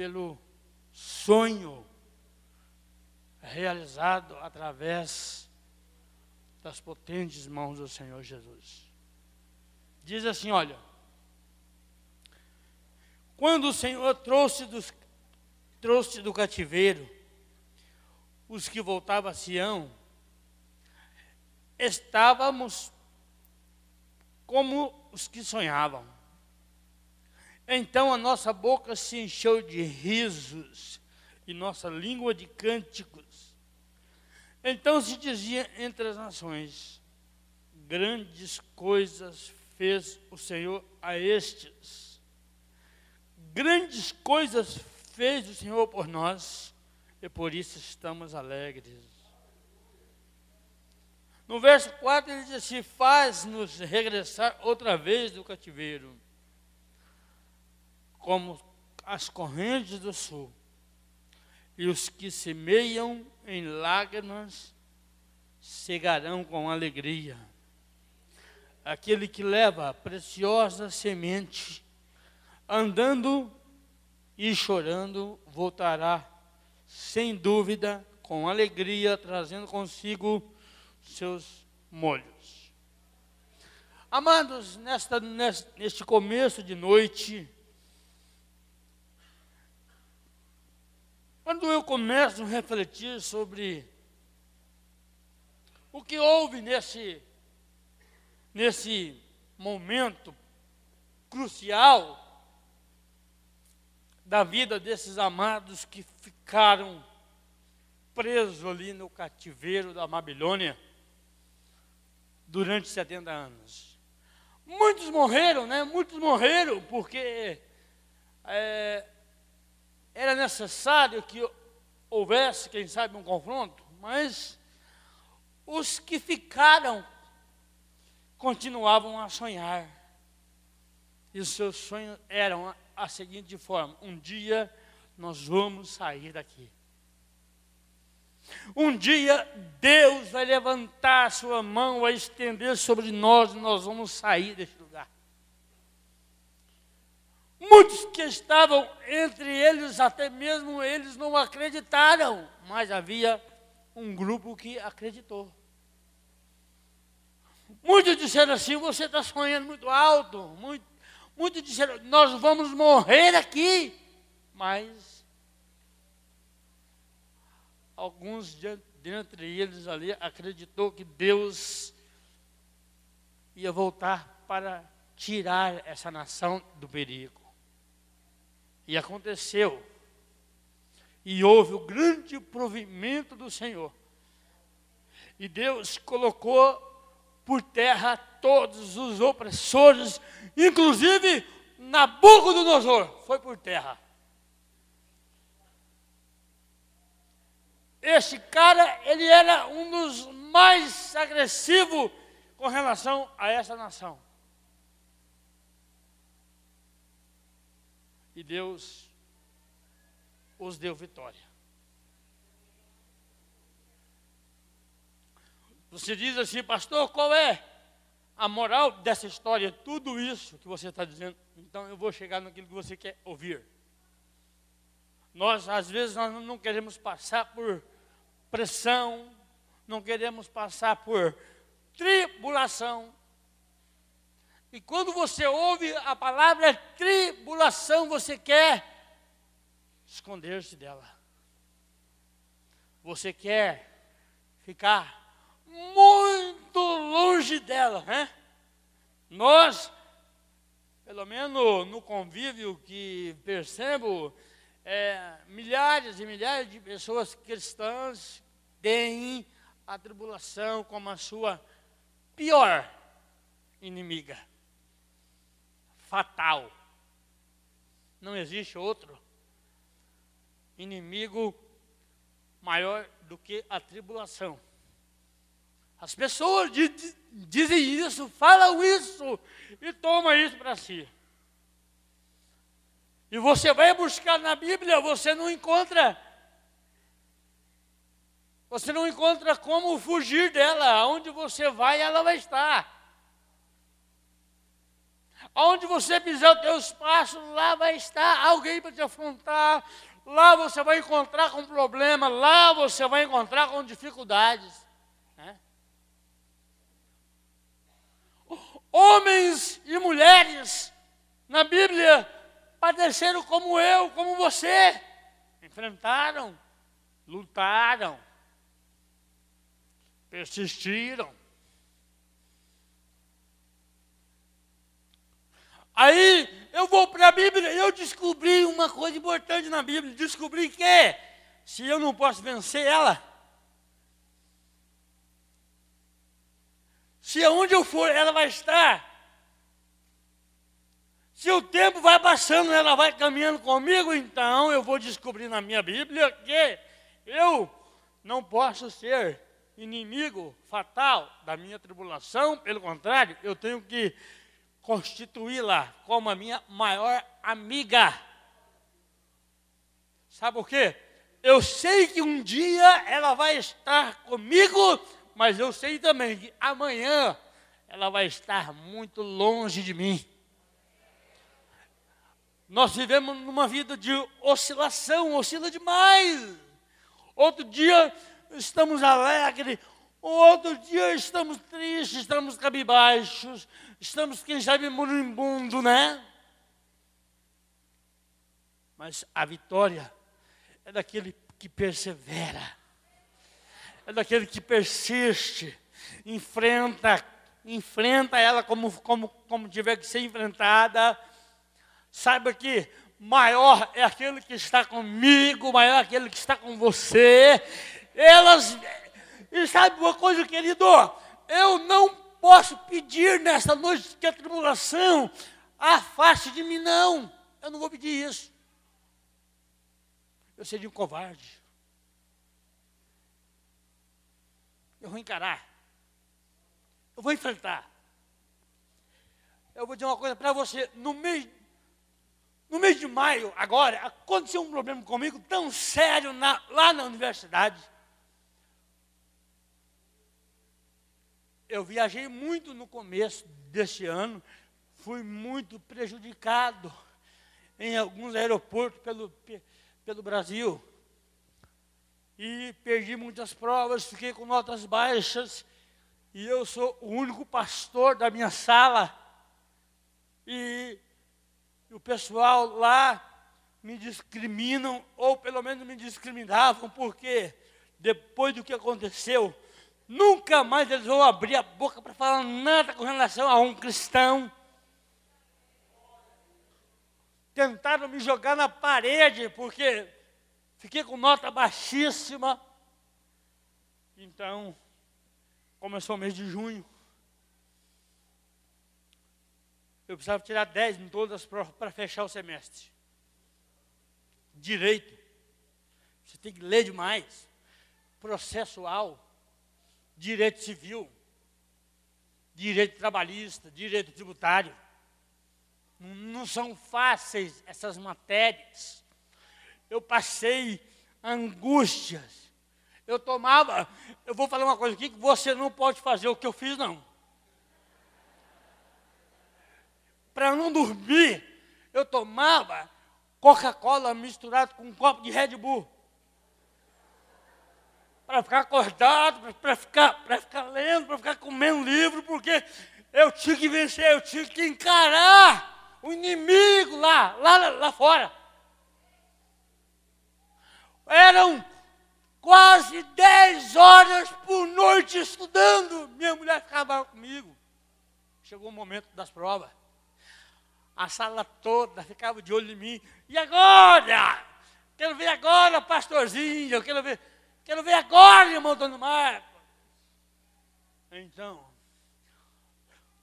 pelo sonho realizado através das potentes mãos do Senhor Jesus. Diz assim: olha, quando o Senhor trouxe, dos, trouxe do cativeiro os que voltavam a Sião, estávamos como os que sonhavam. Então a nossa boca se encheu de risos e nossa língua de cânticos. Então se dizia entre as nações: grandes coisas fez o Senhor a estes. Grandes coisas fez o Senhor por nós e por isso estamos alegres. No verso 4 ele diz assim: Faz-nos regressar outra vez do cativeiro, como as correntes do sul, e os que semeiam em lágrimas cegarão com alegria. Aquele que leva preciosa semente, andando e chorando, voltará, sem dúvida, com alegria, trazendo consigo seus molhos. Amados, nesta, neste começo de noite, quando eu começo a refletir sobre o que houve nesse, nesse momento crucial da vida desses amados que ficaram presos ali no cativeiro da Babilônia, durante 70 anos. Muitos morreram, né? Muitos morreram porque é, era necessário que houvesse, quem sabe, um confronto, mas os que ficaram continuavam a sonhar. E os seus sonhos eram a, seguinte forma: um dia nós vamos sair daqui. Um dia Deus vai levantar a sua mão, vai estender sobre nós e nós vamos sair deste. Muitos que estavam entre eles, até mesmo eles não acreditaram, mas havia um grupo que acreditou. Muitos disseram assim: você está sonhando muito alto. Muito, muitos disseram: nós vamos morrer aqui. Mas alguns dentre eles ali acreditou que Deus ia voltar para tirar essa nação do perigo. E aconteceu. E houve o grande provimento do Senhor. E Deus colocou por terra todos os opressores, inclusive Nabucodonosor foi por terra. Este cara, ele era um dos mais agressivos com relação a essa nação. E Deus os deu vitória. Você diz assim, pastor, qual é a moral dessa história? Tudo isso que você está dizendo. Então eu vou chegar naquilo que você quer ouvir. Nós, às vezes, nós não queremos passar por pressão, não queremos passar por tribulação. E quando você ouve a palavra tribulação, você quer esconder-se dela. Você quer ficar muito longe dela, né? Nós, pelo menos no convívio que percebo, é, milhares e milhares de pessoas cristãs têm a tribulação como a sua pior inimiga. Fatal. Não existe outro inimigo maior do que a tribulação. As pessoas dizem isso, falam isso e tomam isso para si. E você vai buscar na Bíblia, você não encontra. Você não encontra como fugir dela. Aonde você vai, ela vai estar. Onde você pisar o teu espaço, lá vai estar alguém para te afrontar. Lá você vai encontrar com problema, lá você vai encontrar com dificuldades. Né? Homens e mulheres na Bíblia padeceram como eu, como você. Enfrentaram, lutaram, persistiram. Aí eu vou para a Bíblia e eu descobri uma coisa importante na Bíblia. Descobri que se eu não posso vencer ela, se aonde eu for ela vai estar, se o tempo vai passando, ela vai caminhando comigo, então eu vou descobrir na minha Bíblia que eu não posso ser inimigo fatal da minha tribulação, pelo contrário, eu tenho que constituí-la como a minha maior amiga. Sabe por quê? Eu sei que um dia ela vai estar comigo, mas eu sei também que amanhã ela vai estar muito longe de mim. Nós vivemos numa vida de oscilação, oscila demais. Outro dia estamos alegres, outro dia estamos tristes, estamos cabibaixos, estamos, quem sabe, moribundo, né? Mas a vitória é daquele que persevera, é daquele que persiste, enfrenta, enfrenta ela como, como, como tiver que ser enfrentada. Saiba que maior é aquele que está comigo, maior é aquele que está com você. Elas, e sabe uma coisa, querido? Eu não posso pedir nesta noite que a tribulação afaste de mim, não. Eu não vou pedir isso. Eu seria um covarde. Eu vou encarar. Eu vou enfrentar. Eu vou dizer uma coisa para você. No mês, no mês de maio, agora, aconteceu um problema comigo tão sério na, lá na universidade. Eu viajei muito no começo deste ano, fui muito prejudicado em alguns aeroportos pelo, pelo Brasil. E perdi muitas provas, fiquei com notas baixas. E eu sou o único pastor da minha sala. E, o pessoal lá me discriminam, ou pelo menos me discriminavam, porque depois do que aconteceu, Nunca mais eles vão abrir a boca para falar nada com relação a um cristão. Tentaram me jogar na parede, porque fiquei com nota baixíssima. Então, começou o mês de junho. Eu precisava tirar 10 em todas para fechar o semestre. Direito. Você tem que ler demais. Processual direito civil, direito trabalhista, direito tributário. Não são fáceis essas matérias. Eu passei angústias. Eu tomava, eu vou falar uma coisa aqui que você não pode fazer o que eu fiz, não. Para não dormir, eu tomava Coca-Cola misturado com um copo de Red Bull para ficar acordado, para ficar, ficar lendo, para ficar comendo livro, porque eu tinha que vencer, eu tinha que encarar o inimigo lá, lá, lá fora. Eram quase 10 horas por noite estudando. Minha mulher ficava comigo. Chegou o momento das provas. A sala toda ficava de olho em mim. E agora? Quero ver agora, pastorzinho. Eu quero ver. Quero ver agora, irmão Dona Marco. Então,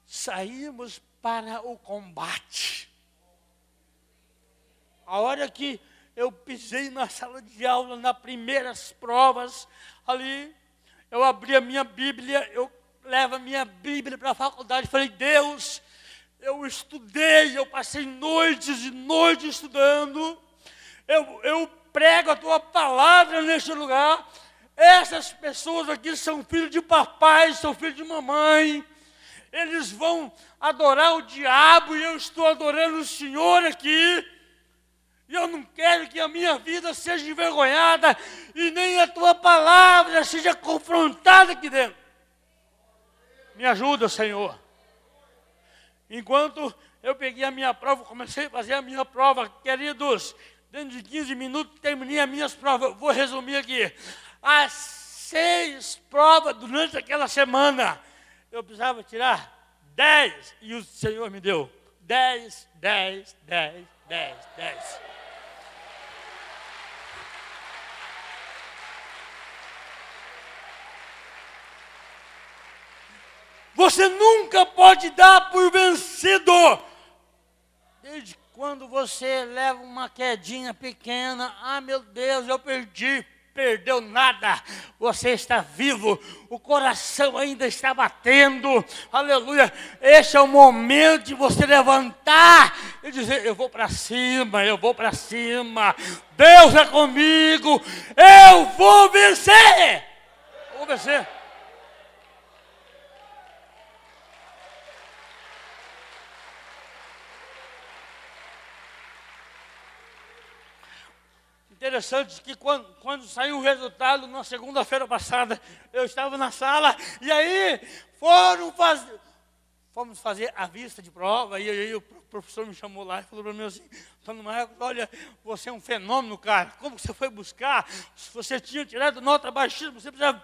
saímos para o combate. A hora que eu pisei na sala de aula, nas primeiras provas, ali, eu abri a minha Bíblia, eu levo a minha Bíblia para a faculdade, falei, Deus, eu estudei, eu passei noites e noites estudando, eu, eu prego a tua palavra neste lugar. Essas pessoas aqui são filhos de papai, são filhos de mamãe. eles vão adorar o diabo e eu estou adorando o Senhor aqui. E eu não quero que a minha vida seja envergonhada e nem a tua palavra seja confrontada aqui dentro. Me ajuda, Senhor. Enquanto eu peguei a minha prova, comecei a fazer a minha prova, queridos, dentro de 15 minutos terminei as minhas provas. Vou resumir aqui. As seis provas durante aquela semana, eu precisava tirar 10 e o Senhor me deu 10, 10, 10, 10, 10. Você nunca pode dar por vencido. Desde quando você leva uma quedinha pequena, ah meu Deus, eu perdi, perdeu nada. Você está vivo, o coração ainda está batendo. Aleluia. Este é o momento de você levantar e dizer: Eu vou para cima, eu vou para cima. Deus é comigo, eu vou vencer. Eu vou vencer. Interessante que quando, quando saiu o resultado, na segunda-feira passada, eu estava na sala, e aí foram fazer, fomos fazer a vista de prova, e aí o professor me chamou lá e falou para mim assim, Marcos, olha, você é um fenômeno, cara, como você foi buscar? Se você tinha tirado nota baixíssima, você precisava,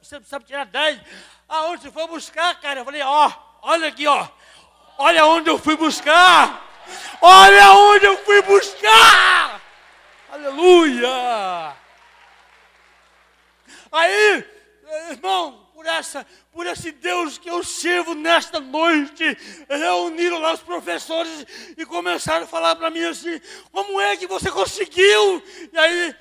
você, você tirar 10, aonde você foi buscar, cara? Eu falei, ó, olha aqui, ó, olha onde eu fui buscar, olha onde eu fui buscar! Aleluia! Aí, irmão, por essa, por esse Deus que eu sirvo nesta noite, reuniram lá os professores e começaram a falar para mim assim: como é que você conseguiu? E aí,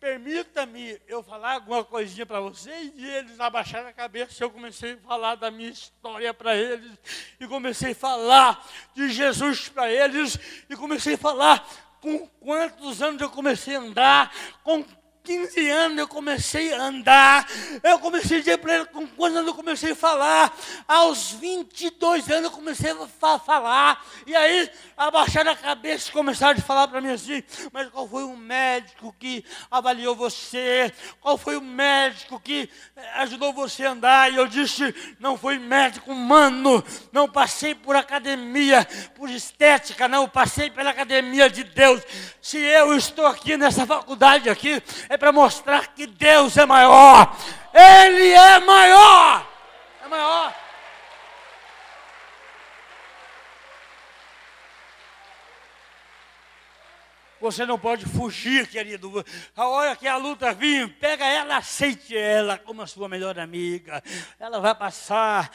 permita-me eu falar alguma coisinha para vocês, e eles abaixaram a cabeça, eu comecei a falar da minha história para eles, e comecei a falar de Jesus para eles, e comecei a falar com quantos anos eu comecei a andar, com 15 anos eu comecei a andar, eu comecei a dizer para ele com quantos anos eu comecei a falar, aos 22 anos eu comecei a falar, e aí abaixaram a cabeça e começaram a falar para mim assim, mas qual foi o médico que avaliou você? Qual foi o médico que eh, ajudou você a andar? E eu disse, não foi médico humano, não passei por academia, por estética, não, passei pela academia de Deus. Se eu estou aqui nessa faculdade aqui, é para mostrar que Deus é maior. Ele é maior. É maior. Você não pode fugir, querido. A hora que a luta vir, pega ela, aceite ela como a sua melhor amiga. Ela vai passar.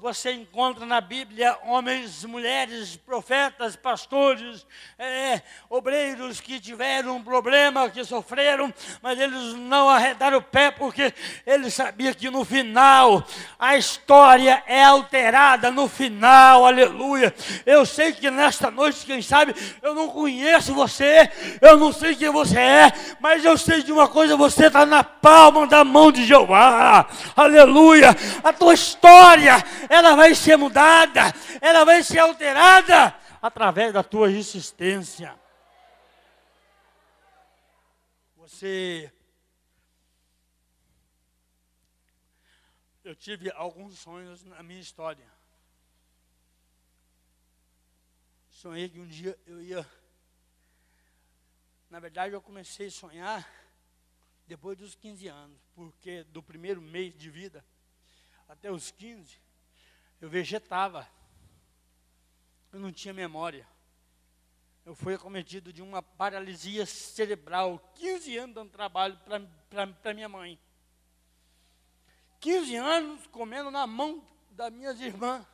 Você encontra na Bíblia homens, mulheres, profetas, pastores, é, obreiros que tiveram um problema, que sofreram, mas eles não arredaram o pé porque eles sabiam que no final a história é alterada. No final, aleluia. Eu sei que nesta noite, quem sabe, eu não conheço você você, eu não sei quem você é, mas eu sei de uma coisa: você está na palma da mão de Jeová, aleluia. A tua história, ela vai ser mudada, ela vai ser alterada através da tua resistência. Você. Eu tive alguns sonhos na minha história. Sonhei que um dia eu ia na verdade, eu comecei a sonhar depois dos 15 anos, porque do primeiro mês de vida até os 15, eu vegetava. Eu não tinha memória. Eu fui acometido de uma paralisia cerebral, 15 anos dando trabalho para minha mãe. 15 anos comendo na mão das minhas irmãs.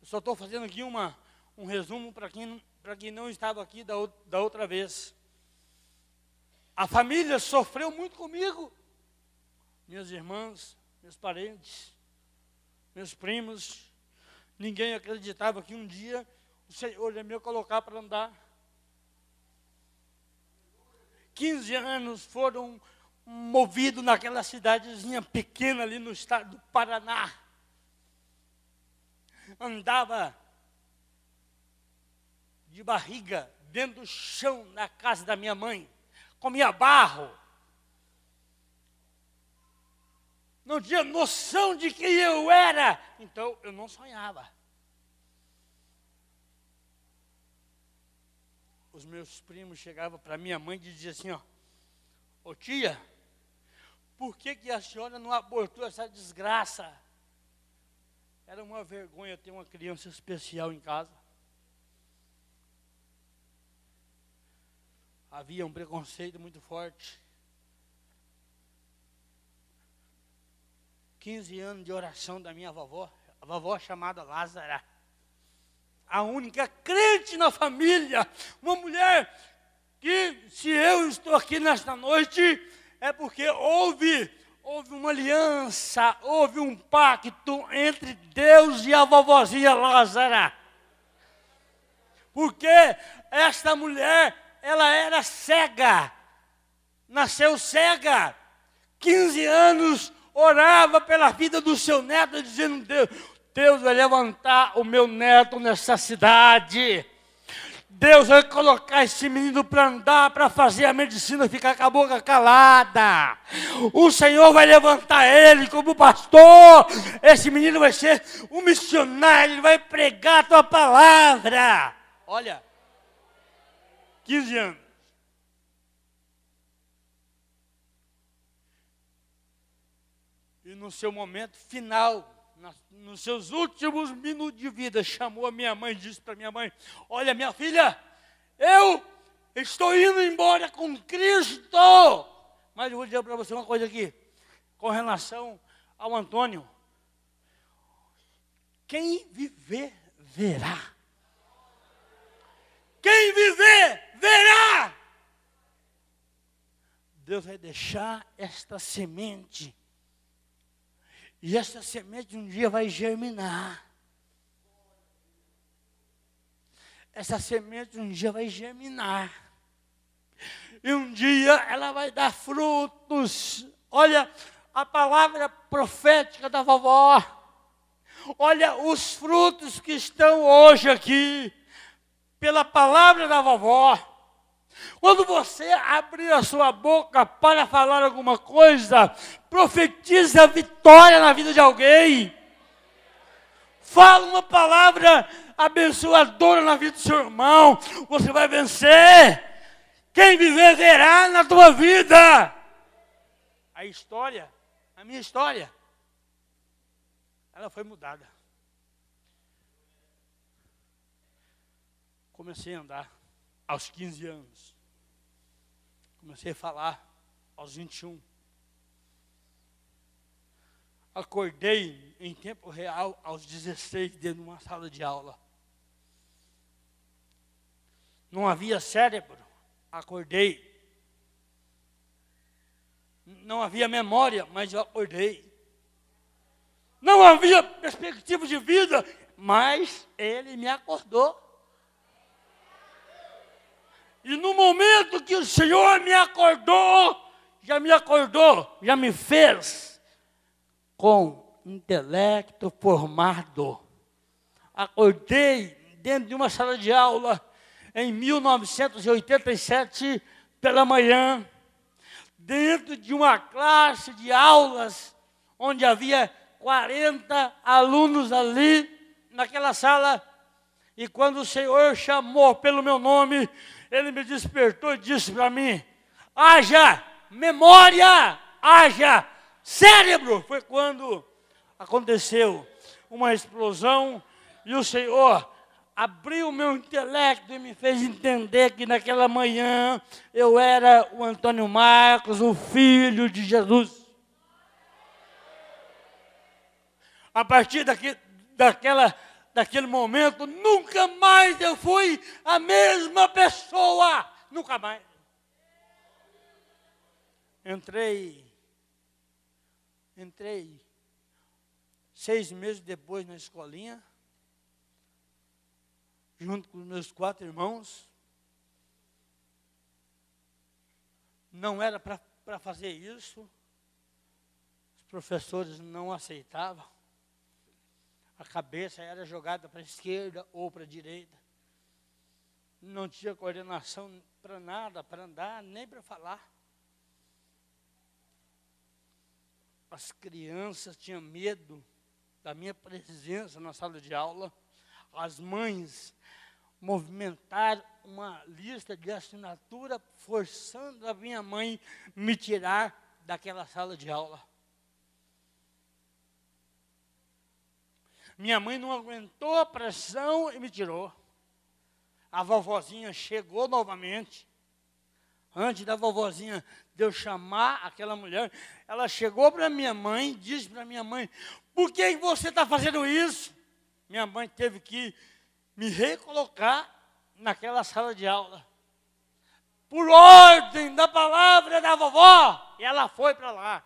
Eu só estou fazendo aqui uma, um resumo para quem, quem não estava aqui da, da outra vez. A família sofreu muito comigo. Minhas irmãs, meus parentes, meus primos. Ninguém acreditava que um dia o Senhor ia me colocar para andar. 15 anos foram movidos naquela cidadezinha pequena ali no estado do Paraná. andava de barriga dentro do chão na casa da minha mãe, comia barro. Não tinha noção de quem eu era, então eu não sonhava. Os meus primos chegavam para minha mãe e diziam assim, ó, ô tia, por que, que a senhora não abortou essa desgraça? Era uma vergonha ter uma criança especial em casa. Havia um preconceito muito forte. 15 anos de oração da minha vovó, a vovó chamada Lázara. A única crente na família, uma mulher que, se eu estou aqui nesta noite, é porque houve, houve uma aliança, houve um pacto entre Deus e a vovozinha Lázara. Porque esta mulher, ela era cega, nasceu cega, 15 anos orava pela vida do seu neto, dizendo: Deus, Deus vai levantar o meu neto nessa cidade. Deus vai colocar esse menino para andar, para fazer a medicina ficar com a boca calada. O Senhor vai levantar ele como pastor. Esse menino vai ser um missionário, ele vai pregar a tua palavra. Olha, 15 anos. E no seu momento final, nos seus últimos minutos de vida, chamou a minha mãe e disse para minha mãe: Olha, minha filha, eu estou indo embora com Cristo. Mas eu vou dizer para você uma coisa aqui, com relação ao Antônio. Quem viver, verá. Quem viver, verá. Deus vai deixar esta semente e essa semente um dia vai germinar. Essa semente um dia vai germinar. E um dia ela vai dar frutos. Olha a palavra profética da vovó. Olha os frutos que estão hoje aqui. Pela palavra da vovó. Quando você abrir a sua boca para falar alguma coisa, profetize a vitória na vida de alguém. Fala uma palavra abençoadora na vida do seu irmão. Você vai vencer. Quem viver verá na tua vida. A história, a minha história, ela foi mudada. Comecei a andar aos 15 anos. Comecei a falar aos 21. Acordei em tempo real aos 16 dentro de uma sala de aula. Não havia cérebro, acordei. Não havia memória, mas eu acordei. Não havia perspectiva de vida, mas ele me acordou. E no momento que o Senhor me acordou, já me acordou, já me fez com intelecto formado. Acordei dentro de uma sala de aula em 1987 pela manhã, dentro de uma classe de aulas onde havia 40 alunos ali naquela sala. E quando o Senhor chamou pelo meu nome, ele me despertou e disse para mim: haja memória, haja cérebro. Foi quando aconteceu uma explosão e o Senhor abriu meu intelecto e me fez entender que naquela manhã eu era o Antônio Marcos, o filho de Jesus. A partir daqui, daquela daquele momento, nunca mais eu fui a mesma pessoa. Nunca mais. Entrei, entrei seis meses depois na escolinha, junto com meus quatro irmãos. Não era para fazer isso, os professores não aceitavam. A cabeça era jogada para a esquerda ou para a direita. Não tinha coordenação para nada, para andar, nem para falar. As crianças tinham medo da minha presença na sala de aula. As mães movimentaram uma lista de assinatura forçando a minha mãe me tirar daquela sala de aula. Minha mãe não aguentou a pressão e me tirou. A vovozinha chegou novamente. Antes da vovozinha de eu chamar aquela mulher, ela chegou para minha mãe, disse para minha mãe: Por que você está fazendo isso? Minha mãe teve que me recolocar naquela sala de aula. Por ordem da palavra da vovó. E ela foi para lá.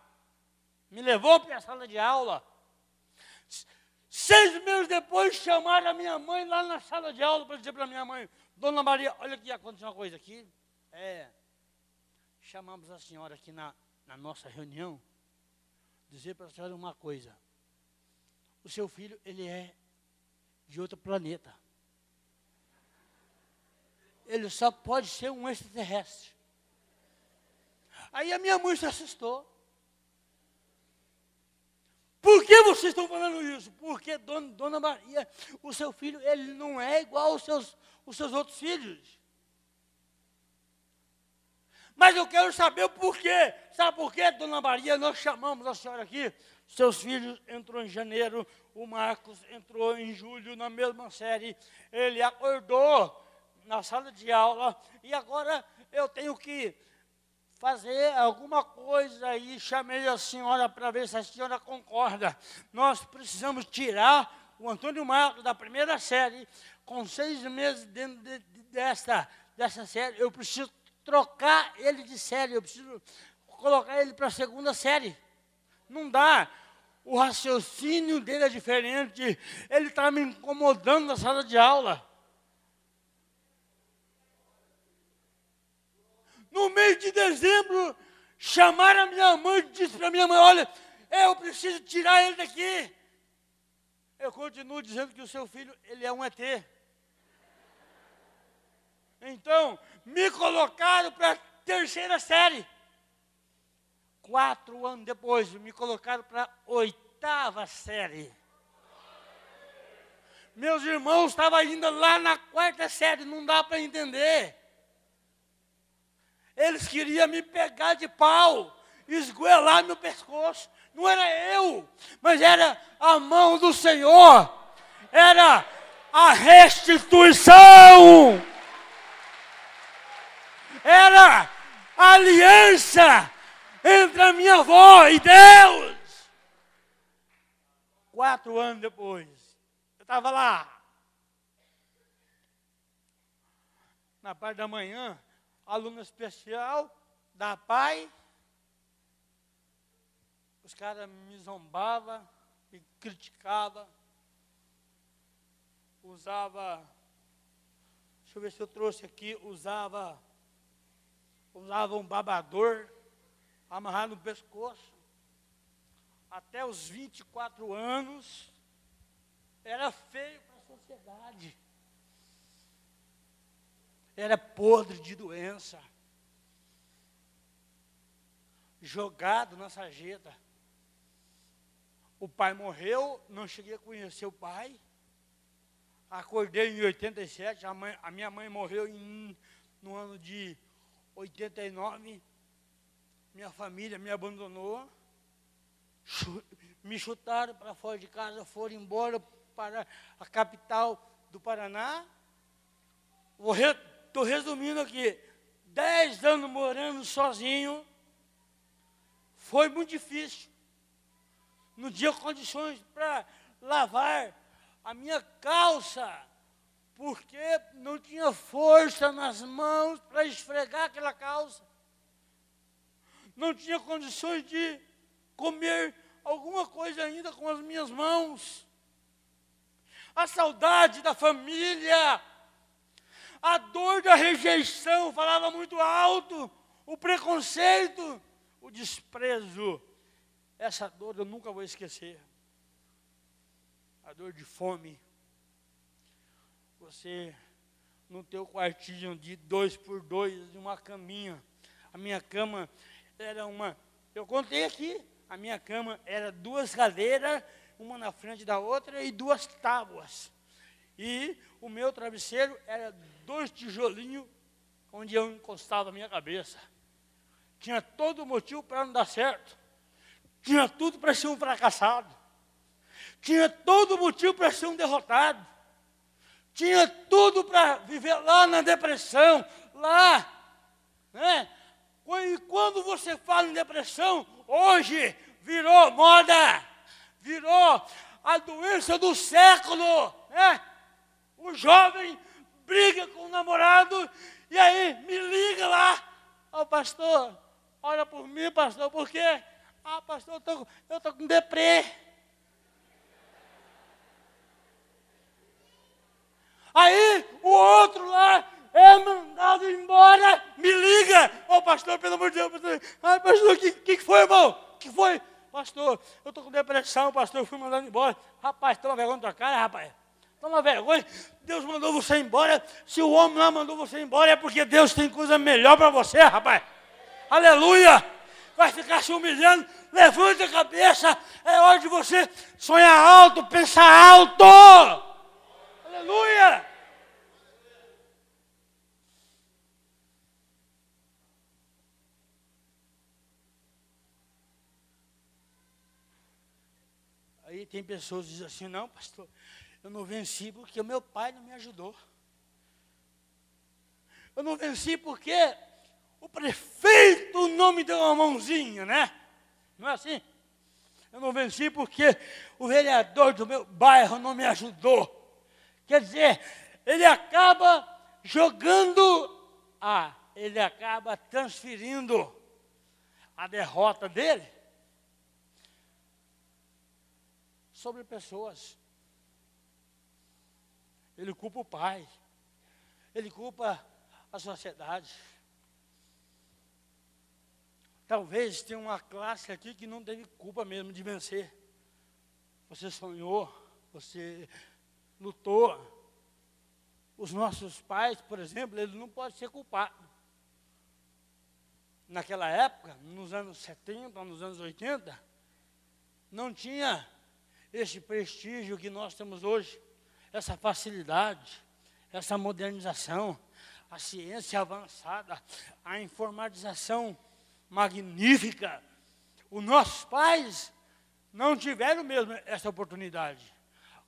Me levou para a sala de aula. Seis meses depois, chamaram a minha mãe lá na sala de aula para dizer para minha mãe: Dona Maria, olha que aconteceu uma coisa aqui. É, chamamos a senhora aqui na, na nossa reunião, dizer para a senhora uma coisa. O seu filho, ele é de outro planeta. Ele só pode ser um extraterrestre. Aí a minha mãe se assustou. Por que vocês estão falando isso? Porque, dona, dona Maria, o seu filho, ele não é igual aos seus, os seus outros filhos. Mas eu quero saber o porquê. Sabe por quê, dona Maria? Nós chamamos a senhora aqui. Seus filhos entrou em janeiro, o Marcos entrou em julho na mesma série. Ele acordou na sala de aula e agora eu tenho que fazer alguma coisa aí, chamei a senhora para ver se a senhora concorda. Nós precisamos tirar o Antônio Marcos da primeira série, com seis meses dentro de, de, dessa, dessa série. Eu preciso trocar ele de série, eu preciso colocar ele para a segunda série. Não dá. O raciocínio dele é diferente. Ele está me incomodando na sala de aula. No mês de dezembro, chamaram a minha mãe e disse para minha mãe: Olha, eu preciso tirar ele daqui. Eu continuo dizendo que o seu filho, ele é um ET. Então, me colocaram para a terceira série. Quatro anos depois, me colocaram para a oitava série. Meus irmãos estavam ainda lá na quarta série, não dá para entender. Eles queriam me pegar de pau, esgoelar meu pescoço. Não era eu, mas era a mão do Senhor. Era a restituição. Era a aliança entre a minha avó e Deus. Quatro anos depois, eu estava lá. Na parte da manhã, aluno especial da PAI. Os caras me zombavam, me criticavam. Usava, deixa eu ver se eu trouxe aqui, usava, usava um babador amarrado no pescoço. Até os 24 anos, era feio para a sociedade era podre de doença, jogado na sarjeta. O pai morreu, não cheguei a conhecer o pai. Acordei em 87, a, mãe, a minha mãe morreu em, no ano de 89. Minha família me abandonou. Me chutaram para fora de casa, foram embora para a capital do Paraná. Vou Estou resumindo aqui. Dez anos morando sozinho. Foi muito difícil. Não tinha condições para lavar a minha calça. Porque não tinha força nas mãos para esfregar aquela calça. Não tinha condições de comer alguma coisa ainda com as minhas mãos. A saudade da família a dor da rejeição falava muito alto, o preconceito, o desprezo. Essa dor eu nunca vou esquecer. a dor de fome. Você no teu quartinho de dois por dois, de uma caminha. A minha cama era uma. Eu contei aqui, a minha cama era duas cadeiras, uma na frente da outra e duas tábuas. E o meu travesseiro era dois tijolinhos onde eu encostava a minha cabeça. Tinha todo motivo para não dar certo. Tinha tudo para ser um fracassado. Tinha todo motivo para ser um derrotado. Tinha tudo para viver lá na depressão, lá. Né? E quando você fala em depressão, hoje virou moda, virou a doença do século. Né? O jovem briga com o namorado e aí me liga lá. Ó oh, pastor, olha por mim, pastor, por quê? Ah, pastor, eu tô, eu tô com deprê. Aí o outro lá é mandado embora, me liga. Ô oh, pastor, pelo amor de Deus, pastor. Ai, pastor, o que, que foi, irmão? O que foi? Pastor, eu estou com depressão, pastor, eu fui mandado embora. Rapaz, toma vergonha na tua cara, rapaz. Toma vergonha. Deus mandou você embora. Se o homem lá mandou você embora, é porque Deus tem coisa melhor para você, rapaz. Aleluia. Vai ficar se humilhando. Levante a cabeça. É hora de você sonhar alto, pensar alto. Aleluia! Aí tem pessoas que dizem assim, não, pastor, eu não venci porque o meu pai não me ajudou. Eu não venci porque o prefeito não me deu uma mãozinha, né? Não é assim? Eu não venci porque o vereador do meu bairro não me ajudou. Quer dizer, ele acaba jogando a, ele acaba transferindo a derrota dele sobre pessoas. Ele culpa o pai, ele culpa a sociedade. Talvez tenha uma classe aqui que não teve culpa mesmo de vencer. Você sonhou, você lutou. Os nossos pais, por exemplo, eles não podem ser culpados. Naquela época, nos anos 70, nos anos 80, não tinha esse prestígio que nós temos hoje, essa facilidade, essa modernização, a ciência avançada, a informatização magnífica. Os nossos pais não tiveram mesmo essa oportunidade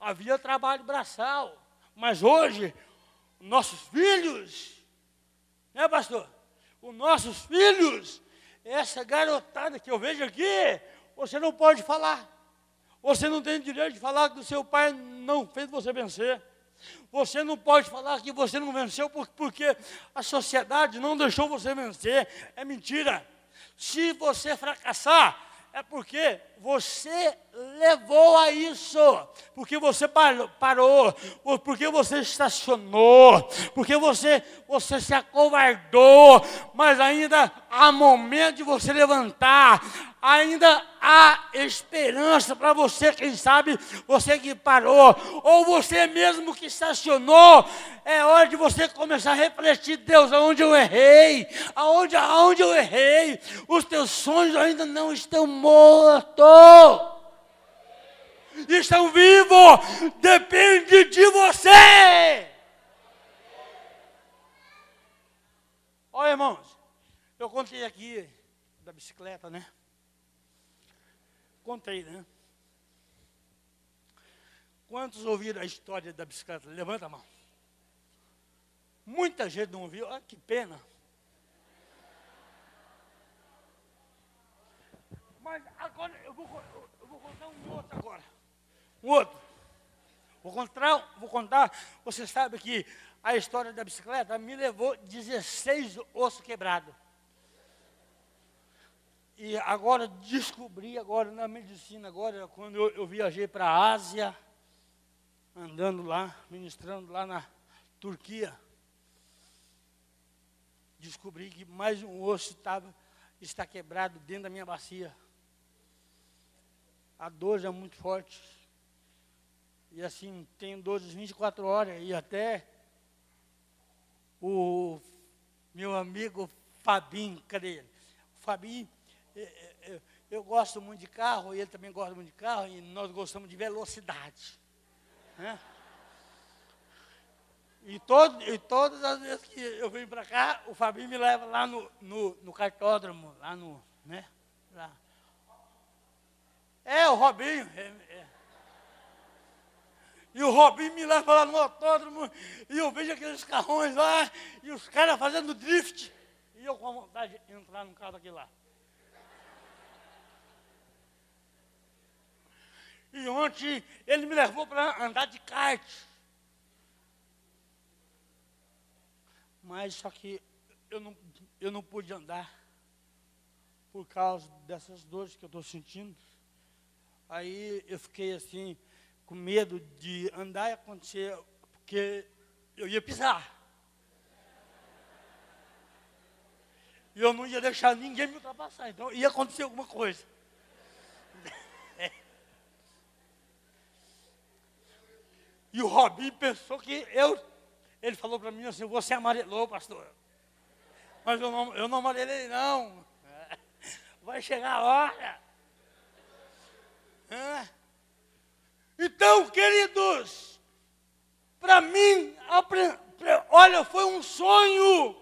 havia trabalho braçal. Mas hoje, nossos filhos, né, pastor? Os nossos filhos, essa garotada que eu vejo aqui, você não pode falar. Você não tem direito de falar que o seu pai não fez você vencer. Você não pode falar que você não venceu porque a sociedade não deixou você vencer. É mentira. Se você fracassar, é porque você levou a isso, porque você parou, porque você estacionou, porque você, você se acovardou, mas ainda há momento de você levantar, ainda há esperança para você, quem sabe você que parou, ou você mesmo que estacionou, é hora de você começar a refletir, Deus, aonde eu errei, aonde, aonde eu errei, os teus sonhos ainda não estão mortos. Estão vivos, depende de você. Olha, irmãos, eu contei aqui da bicicleta, né? Contei, né? Quantos ouviram a história da bicicleta? Levanta a mão. Muita gente não ouviu, olha que pena. Mas agora eu vou, eu vou contar um outro agora. Um outro. Vou contar, vou contar, você sabe que a história da bicicleta me levou 16 ossos quebrados. E agora descobri, agora na medicina, agora quando eu, eu viajei para a Ásia, andando lá, ministrando lá na Turquia, descobri que mais um osso estava, está quebrado dentro da minha bacia. A dor é muito forte. E assim, tenho 12, 24 horas. E até o meu amigo Fabinho, cadê ele? O Fabinho, eu, é, é, é, eu gosto muito de carro, ele também gosta muito de carro, e nós gostamos de velocidade. Né? E, todo, e todas as vezes que eu venho para cá, o Fabinho me leva lá no, no, no cartódromo, lá no, né? Lá. É, o Robinho. É, é. E o Robinho me leva lá no autódromo e eu vejo aqueles carrões lá e os caras fazendo drift. E eu com vontade de entrar num carro daquele lá. E ontem ele me levou para andar de kart. Mas só que eu não, eu não pude andar por causa dessas dores que eu estou sentindo. Aí eu fiquei assim, com medo de andar e acontecer, porque eu ia pisar. E eu não ia deixar ninguém me ultrapassar, então ia acontecer alguma coisa. E o Robinho pensou que eu. Ele falou para mim assim: Você amarelou, pastor. Mas eu não, eu não amarelei, não. Vai chegar a hora. Então, queridos, para mim, olha, foi um sonho.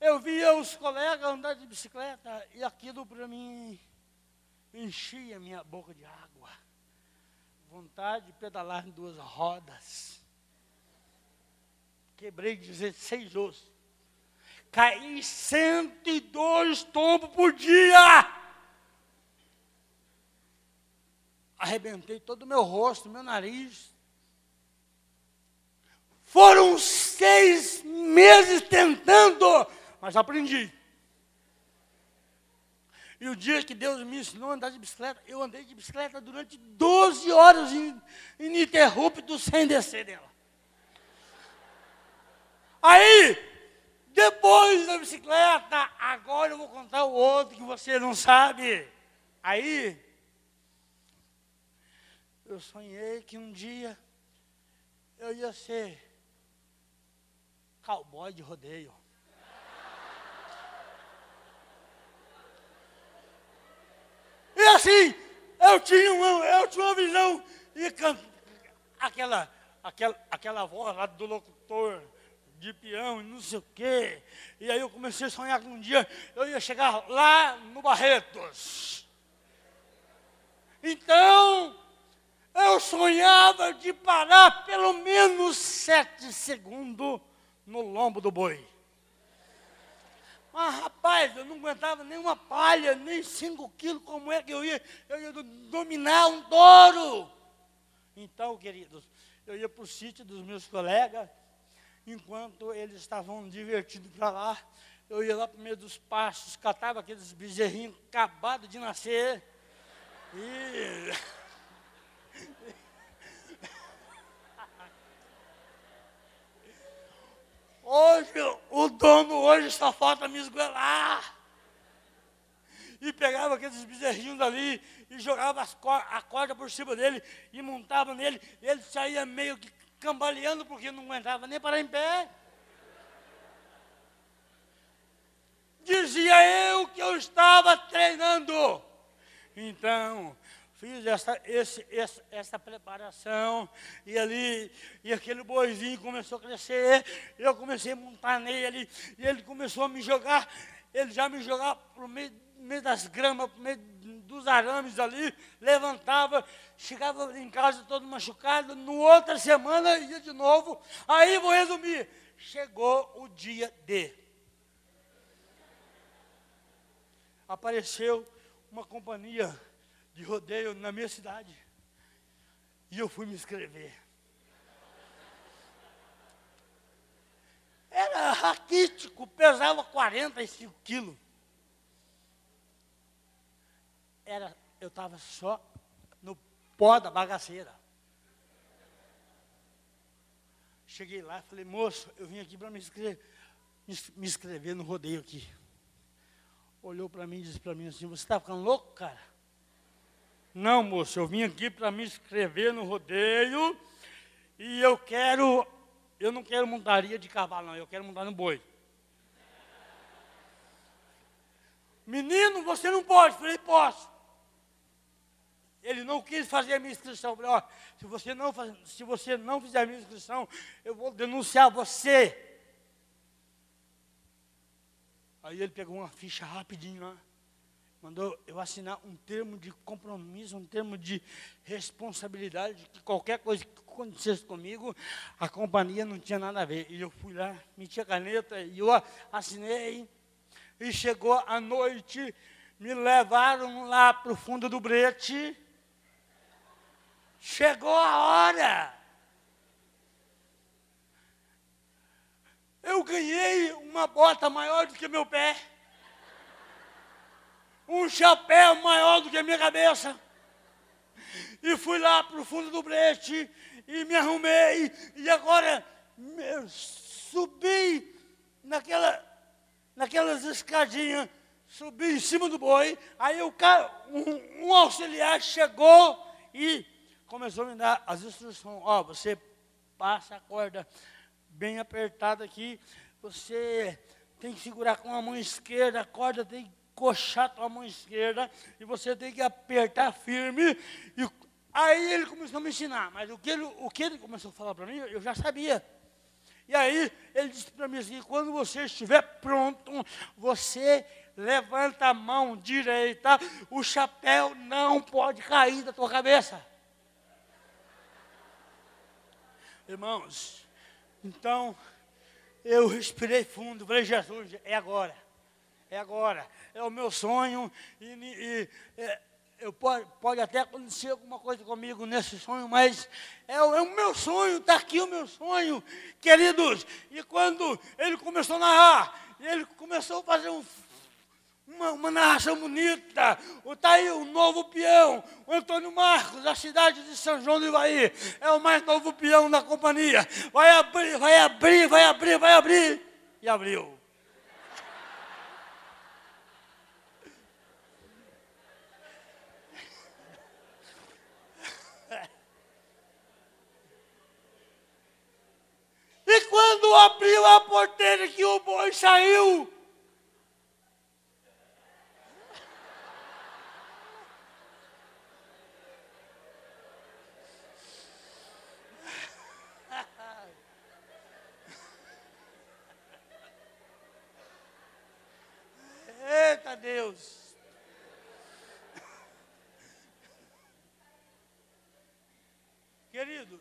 Eu via os colegas andar de bicicleta e aquilo para mim enchia minha boca de água vontade de pedalar em duas rodas. Quebrei 16 ossos. Caí 102 tombos por dia. Arrebentei todo o meu rosto, meu nariz. Foram seis meses tentando, mas aprendi. E o dia que Deus me ensinou a andar de bicicleta, eu andei de bicicleta durante 12 horas ininterruptos sem descer dela. Aí, depois da bicicleta, agora eu vou contar o outro que você não sabe. Aí, eu sonhei que um dia eu ia ser cowboy de rodeio. E assim, eu tinha uma, eu tinha uma visão, e aquela, aquela, aquela voz lá do locutor de peão, não sei o quê. E aí eu comecei a sonhar que um dia eu ia chegar lá no Barretos. Então, eu sonhava de parar pelo menos sete segundos no lombo do boi. Mas, rapaz, eu não aguentava nem uma palha, nem cinco quilos, como é que eu ia? Eu ia dominar um touro. Então, queridos, eu ia para o sítio dos meus colegas, enquanto eles estavam divertidos para lá, eu ia lá para o meio dos pastos, catava aqueles bezerrinhos acabados de nascer. E Hoje, o dono hoje só falta me esgoelar. E pegava aqueles bezerrinhos dali e jogava a corda por cima dele e montava nele. Ele saía meio que cambaleando porque não aguentava nem parar em pé. Dizia eu que eu estava treinando. Então, fiz essa, esse, essa, essa preparação, e ali, e aquele boizinho começou a crescer, eu comecei a montar nele, e ele começou a me jogar, ele já me jogava para o meio, meio das gramas, para meio dos arames ali, levantava, chegava em casa todo machucado, no outra semana ia de novo, aí vou resumir, chegou o dia D. Apareceu uma companhia de rodeio na minha cidade. E eu fui me inscrever. Era raquítico, pesava 45 quilos. Era, eu estava só no pó da bagaceira. Cheguei lá e falei, moço, eu vim aqui para me inscrever, me inscrever no rodeio aqui. Olhou para mim e disse para mim assim, você está ficando louco, cara? Não, moço, eu vim aqui para me inscrever no rodeio e eu quero, eu não quero montaria de cavalo, não, eu quero montar no boi. Menino, você não pode. Falei, posso. Ele não quis fazer a minha inscrição. Falei, ó, se você não, faz, se você não fizer a minha inscrição, eu vou denunciar você. Aí ele pegou uma ficha rapidinho lá, mandou eu assinar um termo de compromisso, um termo de responsabilidade, que qualquer coisa que acontecesse comigo, a companhia não tinha nada a ver. E eu fui lá, meti a caneta e eu assinei. E chegou a noite, me levaram lá para o fundo do brete. Chegou a hora. Eu ganhei uma bota maior do que meu pé. Um chapéu maior do que a minha cabeça. E fui lá para o fundo do brete e me arrumei. E agora subi naquela, naquelas escadinhas, subi em cima do boi. Aí o cara, um, um auxiliar chegou e começou a me dar as instruções. Ó, oh, você passa a corda bem apertada aqui. Você tem que segurar com a mão esquerda, a corda tem que coxar com a mão esquerda e você tem que apertar firme. E aí ele começou a me ensinar, mas o que ele, o que ele começou a falar para mim, eu já sabia. E aí ele disse para mim assim: quando você estiver pronto, você levanta a mão direita, o chapéu não pode cair da tua cabeça. Irmãos, então, eu respirei fundo, falei, Jesus, é agora, é agora, é o meu sonho, e, e é, eu pode, pode até acontecer alguma coisa comigo nesse sonho, mas é, é o meu sonho, está aqui o meu sonho, queridos. E quando ele começou a narrar, ele começou a fazer um uma, uma narração bonita. Está aí o novo peão, o Antônio Marcos, da cidade de São João do Ivaí. É o mais novo peão da companhia. Vai abrir, vai abrir, vai abrir, vai abrir. E abriu. E quando abriu a porteira que o boi saiu, Eita Deus! Querido,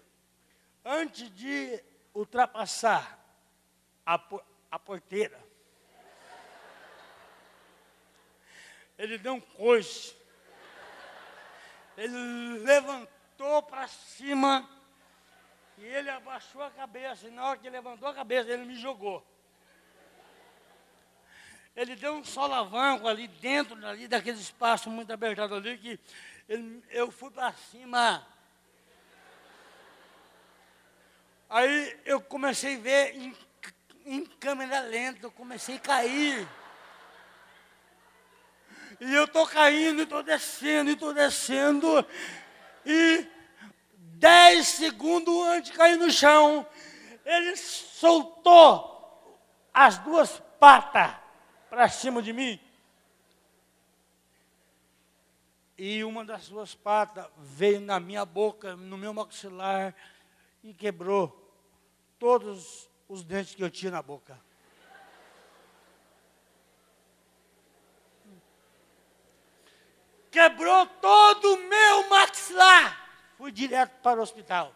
antes de ultrapassar a, a porteira, ele deu um coice. Ele levantou para cima e ele abaixou a cabeça. E na hora que levantou a cabeça, ele me jogou. Ele deu um solavanco ali dentro ali, daquele espaço muito abertado ali, que ele, eu fui para cima. Aí eu comecei a ver em, em câmera lenta, eu comecei a cair. E eu estou caindo, estou descendo, estou descendo. E dez segundos antes de cair no chão, ele soltou as duas patas para cima de mim. E uma das suas patas veio na minha boca, no meu maxilar, e quebrou todos os dentes que eu tinha na boca. Quebrou todo o meu maxilar. Fui direto para o hospital.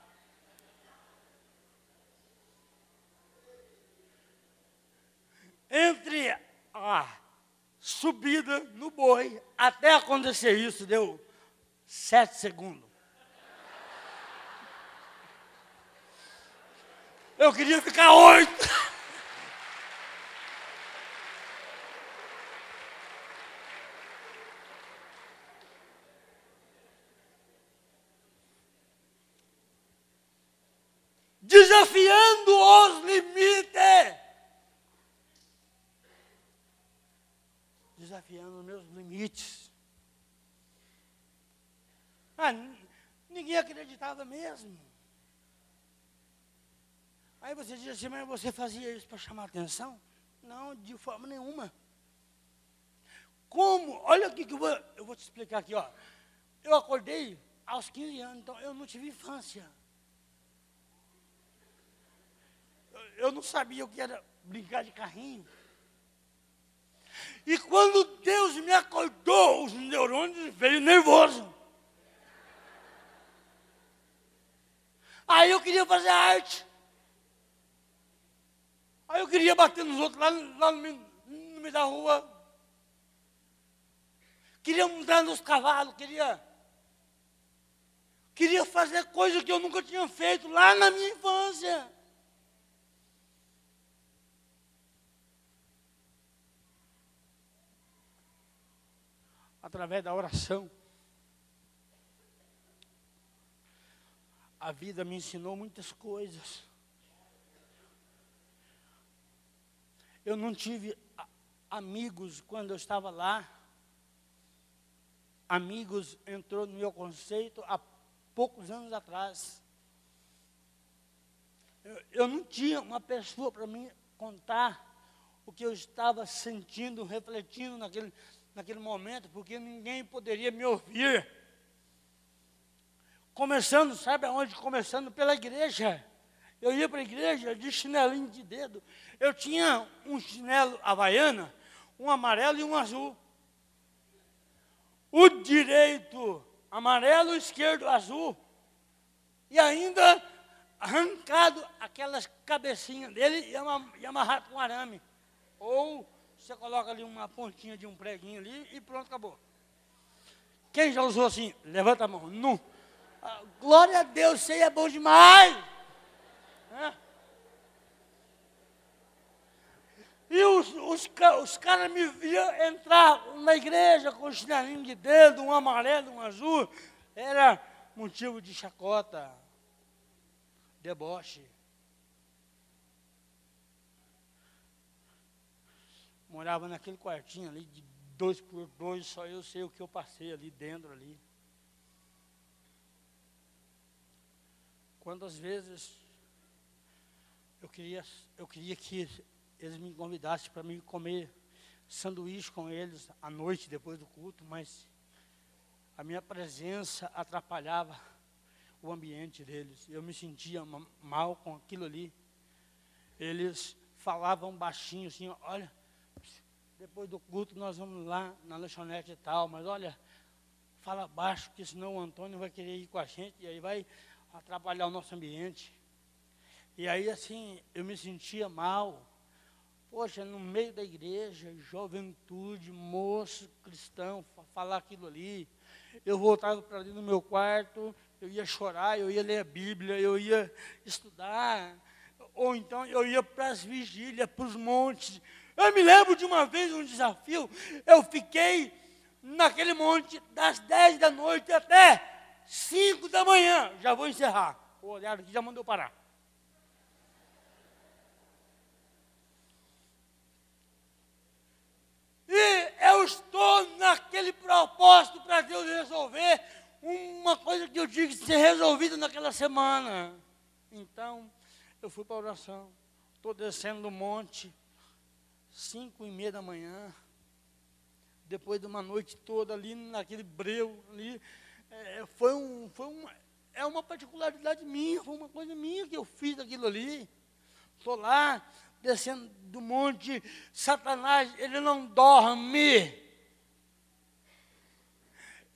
Entre a subida no boi, até acontecer isso, deu sete segundos. Eu queria ficar oito. Desafiando os limites. desafiando meus limites. Ninguém acreditava mesmo. Aí você diz assim, mas você fazia isso para chamar atenção? Não, de forma nenhuma. Como? Olha aqui que eu vou, eu vou te explicar aqui, ó. Eu acordei aos 15 anos, então eu não tive infância. Eu, eu não sabia o que era brincar de carrinho. E quando Deus me acordou, os neurônios veio nervoso. Aí eu queria fazer arte. Aí eu queria bater nos outros lá, lá no, meio, no meio da rua. Queria montar nos cavalos, queria. Queria fazer coisas que eu nunca tinha feito lá na minha infância. Através da oração. A vida me ensinou muitas coisas. Eu não tive amigos quando eu estava lá. Amigos entrou no meu conceito há poucos anos atrás. Eu, eu não tinha uma pessoa para me contar o que eu estava sentindo, refletindo naquele, naquele momento, porque ninguém poderia me ouvir. Começando, sabe aonde? Começando pela igreja. Eu ia para a igreja de chinelinho de dedo. Eu tinha um chinelo havaiana, um amarelo e um azul. O direito amarelo, o esquerdo azul. E ainda arrancado aquelas cabecinhas dele e amarrado com arame. Ou você coloca ali uma pontinha de um preguinho ali e pronto, acabou. Quem já usou assim? Levanta a mão. Não. Ah, glória a Deus, você é bom demais. E os, os, os caras me viam entrar na igreja com chinelinho de dedo, um amarelo, um azul. Era motivo de chacota, deboche. Morava naquele quartinho ali de dois por dois, só eu sei o que eu passei ali dentro ali. Quantas vezes eu queria, eu queria que eles me convidassem para mim comer sanduíche com eles à noite, depois do culto, mas a minha presença atrapalhava o ambiente deles. Eu me sentia mal com aquilo ali. Eles falavam baixinho assim, olha, depois do culto nós vamos lá na lanchonete e tal, mas olha, fala baixo, porque senão o Antônio vai querer ir com a gente e aí vai atrapalhar o nosso ambiente. E aí, assim, eu me sentia mal. Poxa, no meio da igreja, juventude, moço, cristão, falar aquilo ali. Eu voltava para ali no meu quarto, eu ia chorar, eu ia ler a Bíblia, eu ia estudar. Ou então eu ia para as vigílias, para os montes. Eu me lembro de uma vez um desafio, eu fiquei naquele monte das 10 da noite até 5 da manhã. Já vou encerrar. O olhar aqui já mandou parar. E eu estou naquele propósito para Deus resolver uma coisa que eu tinha que ser resolvida naquela semana. Então, eu fui para a oração. Estou descendo do monte, cinco e meia da manhã. Depois de uma noite toda ali naquele breu ali. É, foi um, foi uma, é uma particularidade minha, foi uma coisa minha que eu fiz aquilo ali. Estou lá, descendo do monte, Satanás, ele não dorme.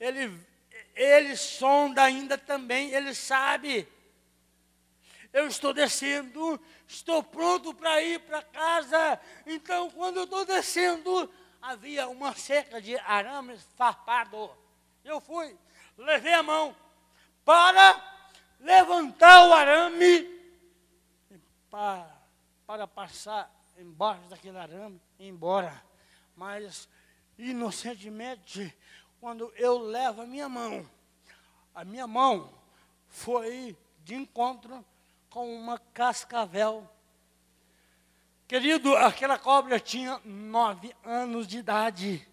Ele, ele sonda ainda também, ele sabe. Eu estou descendo, estou pronto para ir para casa. Então, quando eu estou descendo, havia uma cerca de arames farpado. Eu fui, levei a mão para levantar o arame para para passar embaixo daquele arame e embora. Mas, inocentemente, quando eu levo a minha mão, a minha mão foi de encontro com uma cascavel. Querido, aquela cobra tinha nove anos de idade.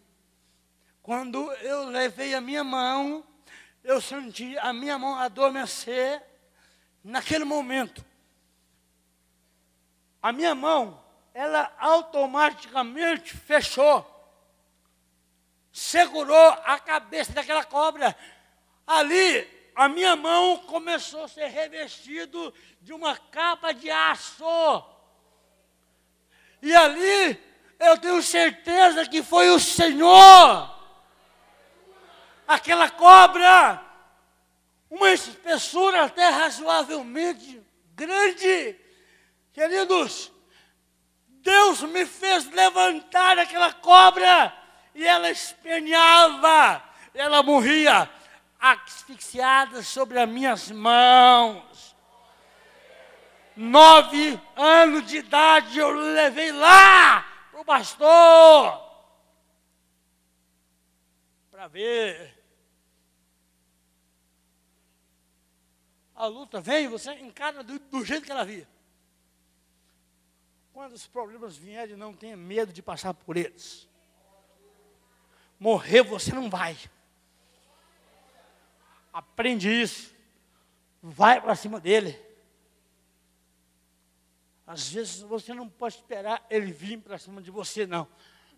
Quando eu levei a minha mão, eu senti a minha mão adormecer naquele momento. A minha mão, ela automaticamente fechou. Segurou a cabeça daquela cobra. Ali, a minha mão começou a ser revestido de uma capa de aço. E ali, eu tenho certeza que foi o Senhor aquela cobra, uma espessura até razoavelmente grande. Queridos, Deus me fez levantar aquela cobra e ela esperneava, ela morria asfixiada sobre as minhas mãos. Nove anos de idade eu levei lá para o pastor para ver a luta vem, você encara do, do jeito que ela via. Quando os problemas vierem, não tenha medo de passar por eles. Morrer você não vai. Aprende isso. Vai para cima dele. Às vezes você não pode esperar ele vir para cima de você, não.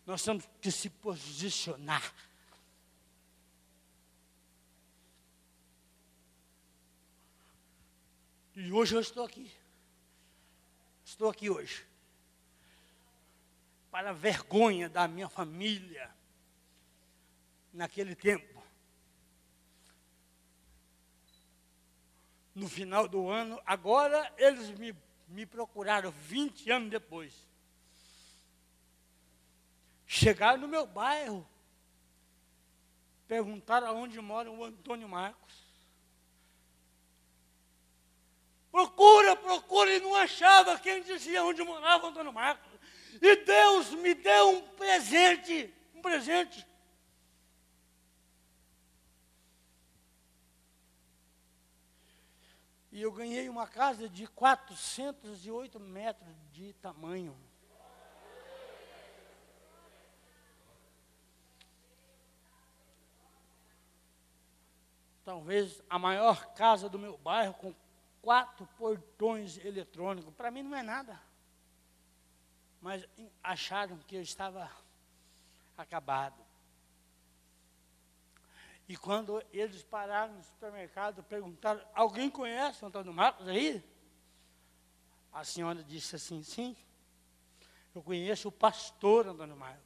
Nós temos que se posicionar. E hoje eu estou aqui. Estou aqui hoje. Para a vergonha da minha família. Naquele tempo. No final do ano, agora eles me, me procuraram 20 anos depois. Chegaram no meu bairro. Perguntaram aonde mora o Antônio Marcos. Procura, procura, e não achava quem dizia onde morava Antônio Marcos. E Deus me deu um presente, um presente. E eu ganhei uma casa de 408 metros de tamanho. Talvez a maior casa do meu bairro, com quatro portões eletrônicos. Para mim não é nada. Mas acharam que eu estava acabado. E quando eles pararam no supermercado, perguntaram: Alguém conhece o Antônio Marcos aí? A senhora disse assim: Sim, eu conheço o pastor Antônio Marcos.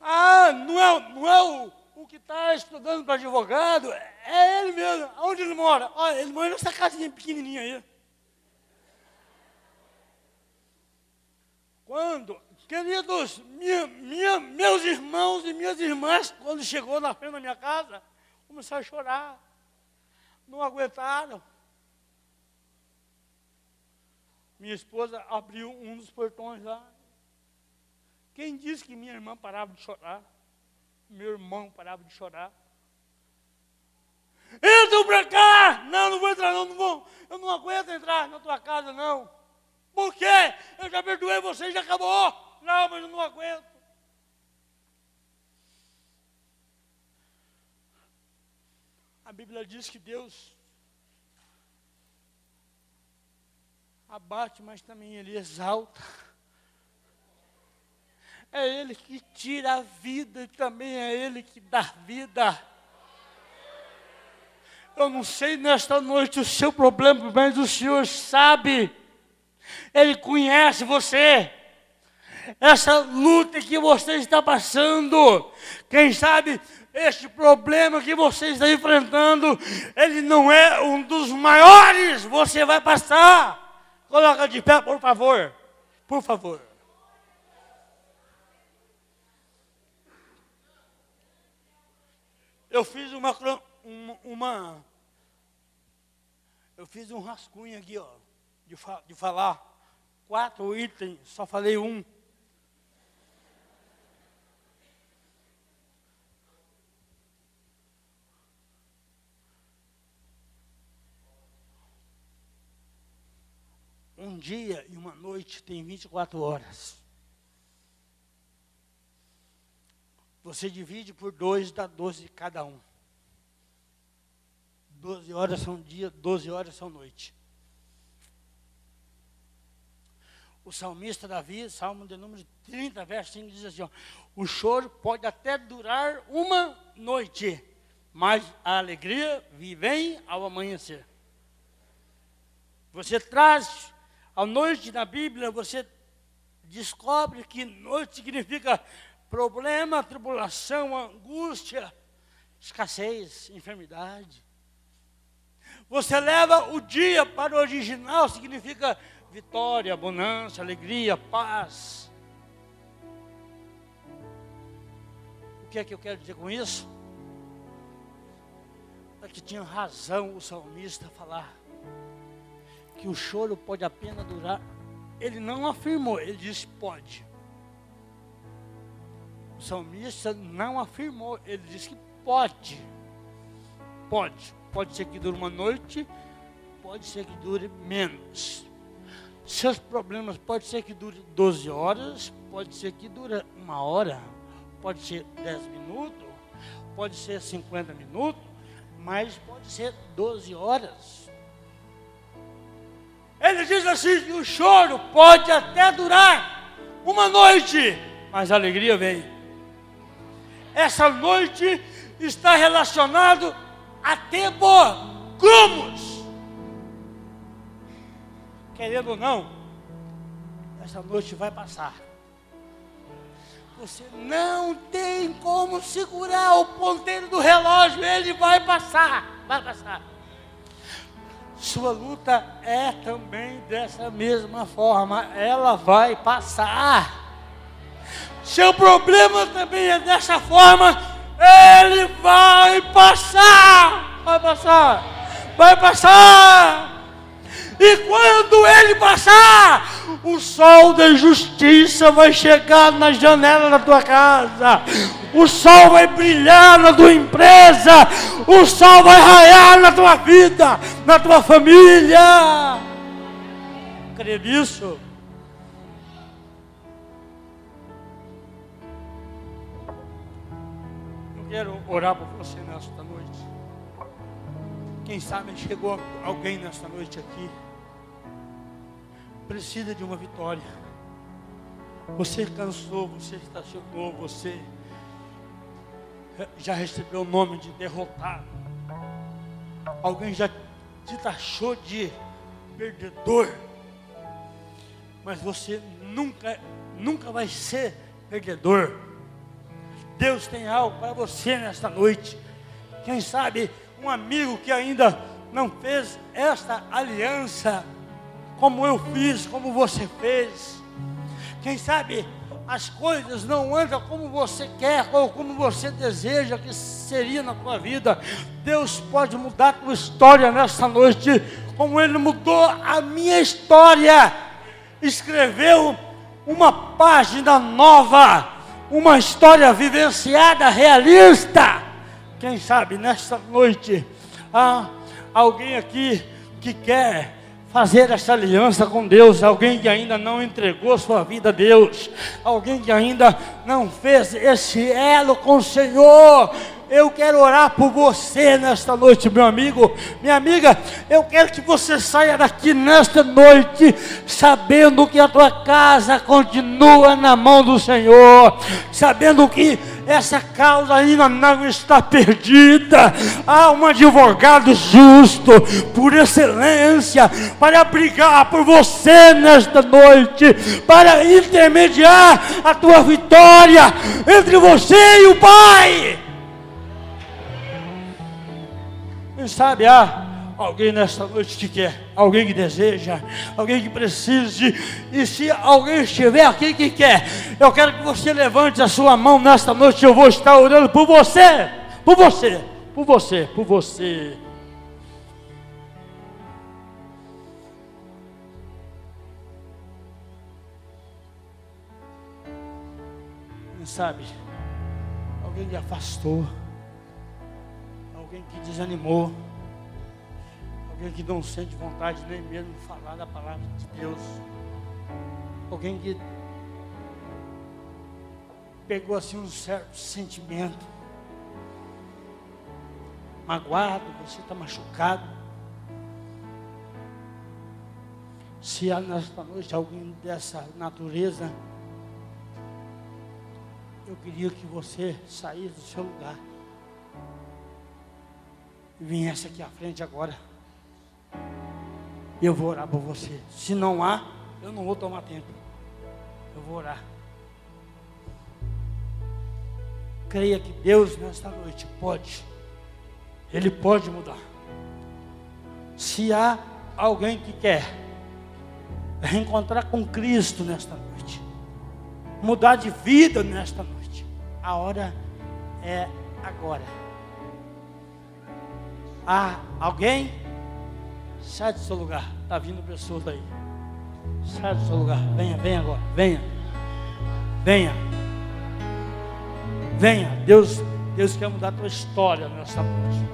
Ah, não é, não é o, o que está estudando para advogado, é ele mesmo. Onde ele mora? Olha, ele mora nessa casinha pequenininha aí. Quando, queridos, minha, minha, meus irmãos e minhas irmãs, quando chegou na frente da minha casa, começaram a chorar. Não aguentaram. Minha esposa abriu um dos portões lá. Quem disse que minha irmã parava de chorar? Meu irmão parava de chorar. Entra para cá! Não, não vou entrar, não, não vou. Eu não aguento entrar na tua casa, não. Por quê? Eu já perdoei você, já acabou. Não, mas eu não aguento. A Bíblia diz que Deus abate, mas também Ele exalta. É Ele que tira a vida e também é Ele que dá vida. Eu não sei nesta noite o seu problema, mas o Senhor sabe. Ele conhece você. Essa luta que você está passando, quem sabe este problema que você está enfrentando, ele não é um dos maiores, você vai passar. Coloca de pé, por favor. Por favor. Eu fiz uma, uma, eu fiz um rascunho aqui, ó, de, fa de falar quatro itens, só falei um. Um dia e uma noite tem 24 horas. Você divide por dois, dá 12 cada um. 12 horas são dia, 12 horas são noite. O salmista Davi, Salmo de número 30, verso 5, diz assim: ó, O choro pode até durar uma noite, mas a alegria vem ao amanhecer. Você traz a noite na Bíblia, você descobre que noite significa problema, tribulação, angústia, escassez, enfermidade. Você leva o dia para o original, significa vitória, abundância, alegria, paz. O que é que eu quero dizer com isso? É que tinha razão o salmista falar que o choro pode apenas durar. Ele não afirmou, ele disse pode. O salmista não afirmou, ele disse que pode. Pode. Pode ser que dure uma noite, pode ser que dure menos. Seus problemas pode ser que dure 12 horas, pode ser que dure uma hora, pode ser 10 minutos, pode ser 50 minutos, mas pode ser 12 horas. Ele diz assim: que o choro pode até durar uma noite, mas a alegria vem essa noite está relacionado a tempo cromos. Querendo ou não, essa noite vai passar. Você não tem como segurar o ponteiro do relógio, ele vai passar, vai passar. Sua luta é também dessa mesma forma, ela vai passar. Seu problema também é dessa forma, ele vai passar, vai passar, vai passar. E quando ele passar, o sol da justiça vai chegar na janela da tua casa. O sol vai brilhar na tua empresa. O sol vai raiar na tua vida, na tua família. Crê nisso? quero orar por você nesta noite. Quem sabe chegou alguém nesta noite aqui, precisa de uma vitória. Você cansou, você estacionou, você já recebeu o nome de derrotado. Alguém já te taxou de perdedor. Mas você nunca, nunca vai ser perdedor. Deus tem algo para você nesta noite. Quem sabe um amigo que ainda não fez esta aliança, como eu fiz, como você fez. Quem sabe as coisas não andam como você quer ou como você deseja que seria na tua vida. Deus pode mudar a tua história nesta noite, como Ele mudou a minha história. Escreveu uma página nova uma história vivenciada, realista. Quem sabe nesta noite há alguém aqui que quer fazer essa aliança com Deus, alguém que ainda não entregou sua vida a Deus, alguém que ainda não fez esse elo com o Senhor, eu quero orar por você nesta noite, meu amigo, minha amiga. Eu quero que você saia daqui nesta noite, sabendo que a tua casa continua na mão do Senhor, sabendo que essa causa ainda não está perdida. Há um advogado justo, por excelência, para brigar por você nesta noite, para intermediar a tua vitória entre você e o Pai. Quem sabe há alguém nesta noite que quer, alguém que deseja, alguém que precise, e se alguém estiver aqui que quer, eu quero que você levante a sua mão nesta noite, eu vou estar orando por você, por você, por você, por você. Quem sabe, alguém que afastou. Alguém que desanimou, alguém que não sente vontade nem mesmo de falar da palavra de Deus, alguém que pegou assim um certo sentimento. Magoado, você está machucado. Se há nesta noite alguém dessa natureza, eu queria que você saísse do seu lugar e viesse aqui à frente agora. Eu vou orar por você. Se não há, eu não vou tomar tempo. Eu vou orar. Creia que Deus nesta noite pode. Ele pode mudar. Se há alguém que quer reencontrar com Cristo nesta noite, mudar de vida nesta noite, a hora é agora. Há alguém? Sai do seu lugar. Está vindo pessoas aí. Sai do seu lugar. Venha, venha agora. Venha. Venha. Venha. Deus, Deus quer mudar a tua história nessa noite.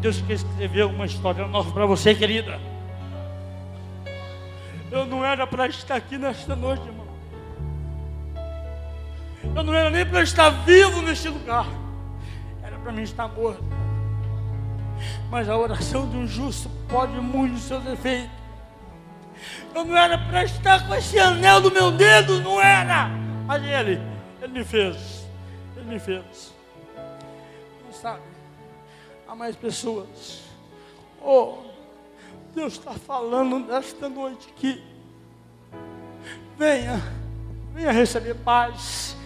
Deus quer escrever uma história nova para você, querida. Eu não era para estar aqui nesta noite, irmão. Eu não era nem para estar vivo neste lugar. Era para mim estar morto. Mas a oração de um justo pode muito seus efeitos. Eu não era para estar com esse anel do meu dedo, não era. Mas ele, ele me fez. Ele me fez. Quem sabe? Há mais pessoas. Oh, Deus está falando nesta noite que venha, venha receber paz.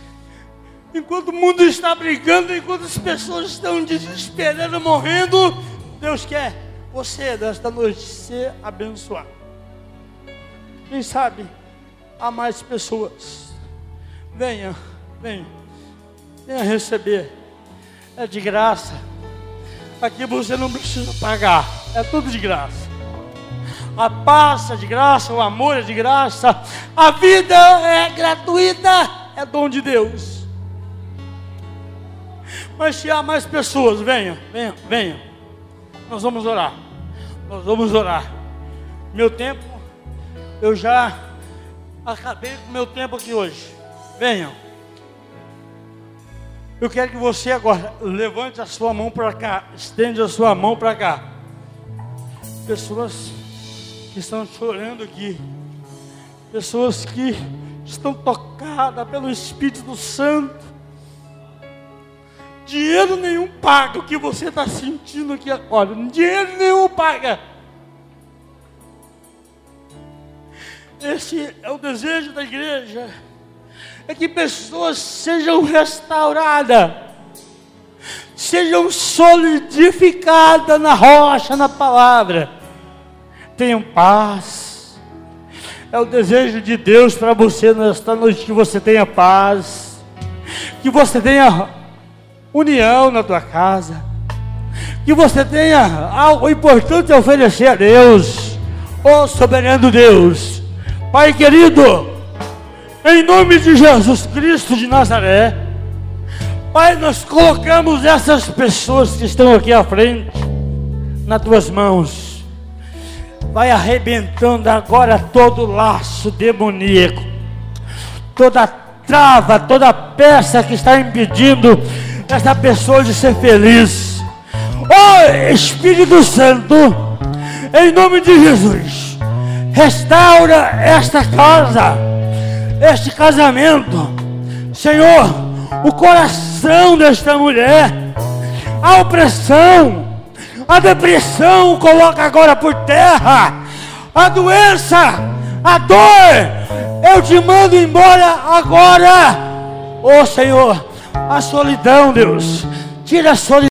Enquanto o mundo está brigando, enquanto as pessoas estão desesperando, morrendo, Deus quer você nesta noite ser abençoado. Quem sabe há mais pessoas. Venha, venha, venha receber. É de graça. Aqui você não precisa pagar, é tudo de graça. A paz é de graça, o amor é de graça, a vida é gratuita, é dom de Deus. Mas se há mais pessoas, venha, venha, venha. Nós vamos orar. Nós vamos orar. Meu tempo, eu já acabei com meu tempo aqui hoje. Venham. Eu quero que você agora levante a sua mão para cá, estende a sua mão para cá. Pessoas que estão chorando aqui, pessoas que estão tocadas pelo Espírito Santo Dinheiro nenhum paga o que você está sentindo aqui agora. Dinheiro nenhum paga. Esse é o desejo da igreja. É que pessoas sejam restauradas, sejam solidificadas na rocha, na palavra. Tenham paz. É o desejo de Deus para você nesta noite que você tenha paz, que você tenha união na tua casa, que você tenha algo importante a oferecer a Deus, ó oh, soberano Deus, Pai querido, em nome de Jesus Cristo de Nazaré, Pai, nós colocamos essas pessoas que estão aqui à frente nas tuas mãos. Vai arrebentando agora todo laço demoníaco, toda trava, toda peça que está impedindo essa pessoa de ser feliz. Oh Espírito Santo, em nome de Jesus, restaura esta casa, este casamento, Senhor, o coração desta mulher, a opressão, a depressão, coloca agora por terra, a doença, a dor, eu te mando embora agora, oh Senhor a solidão, Deus. Tira a solidão.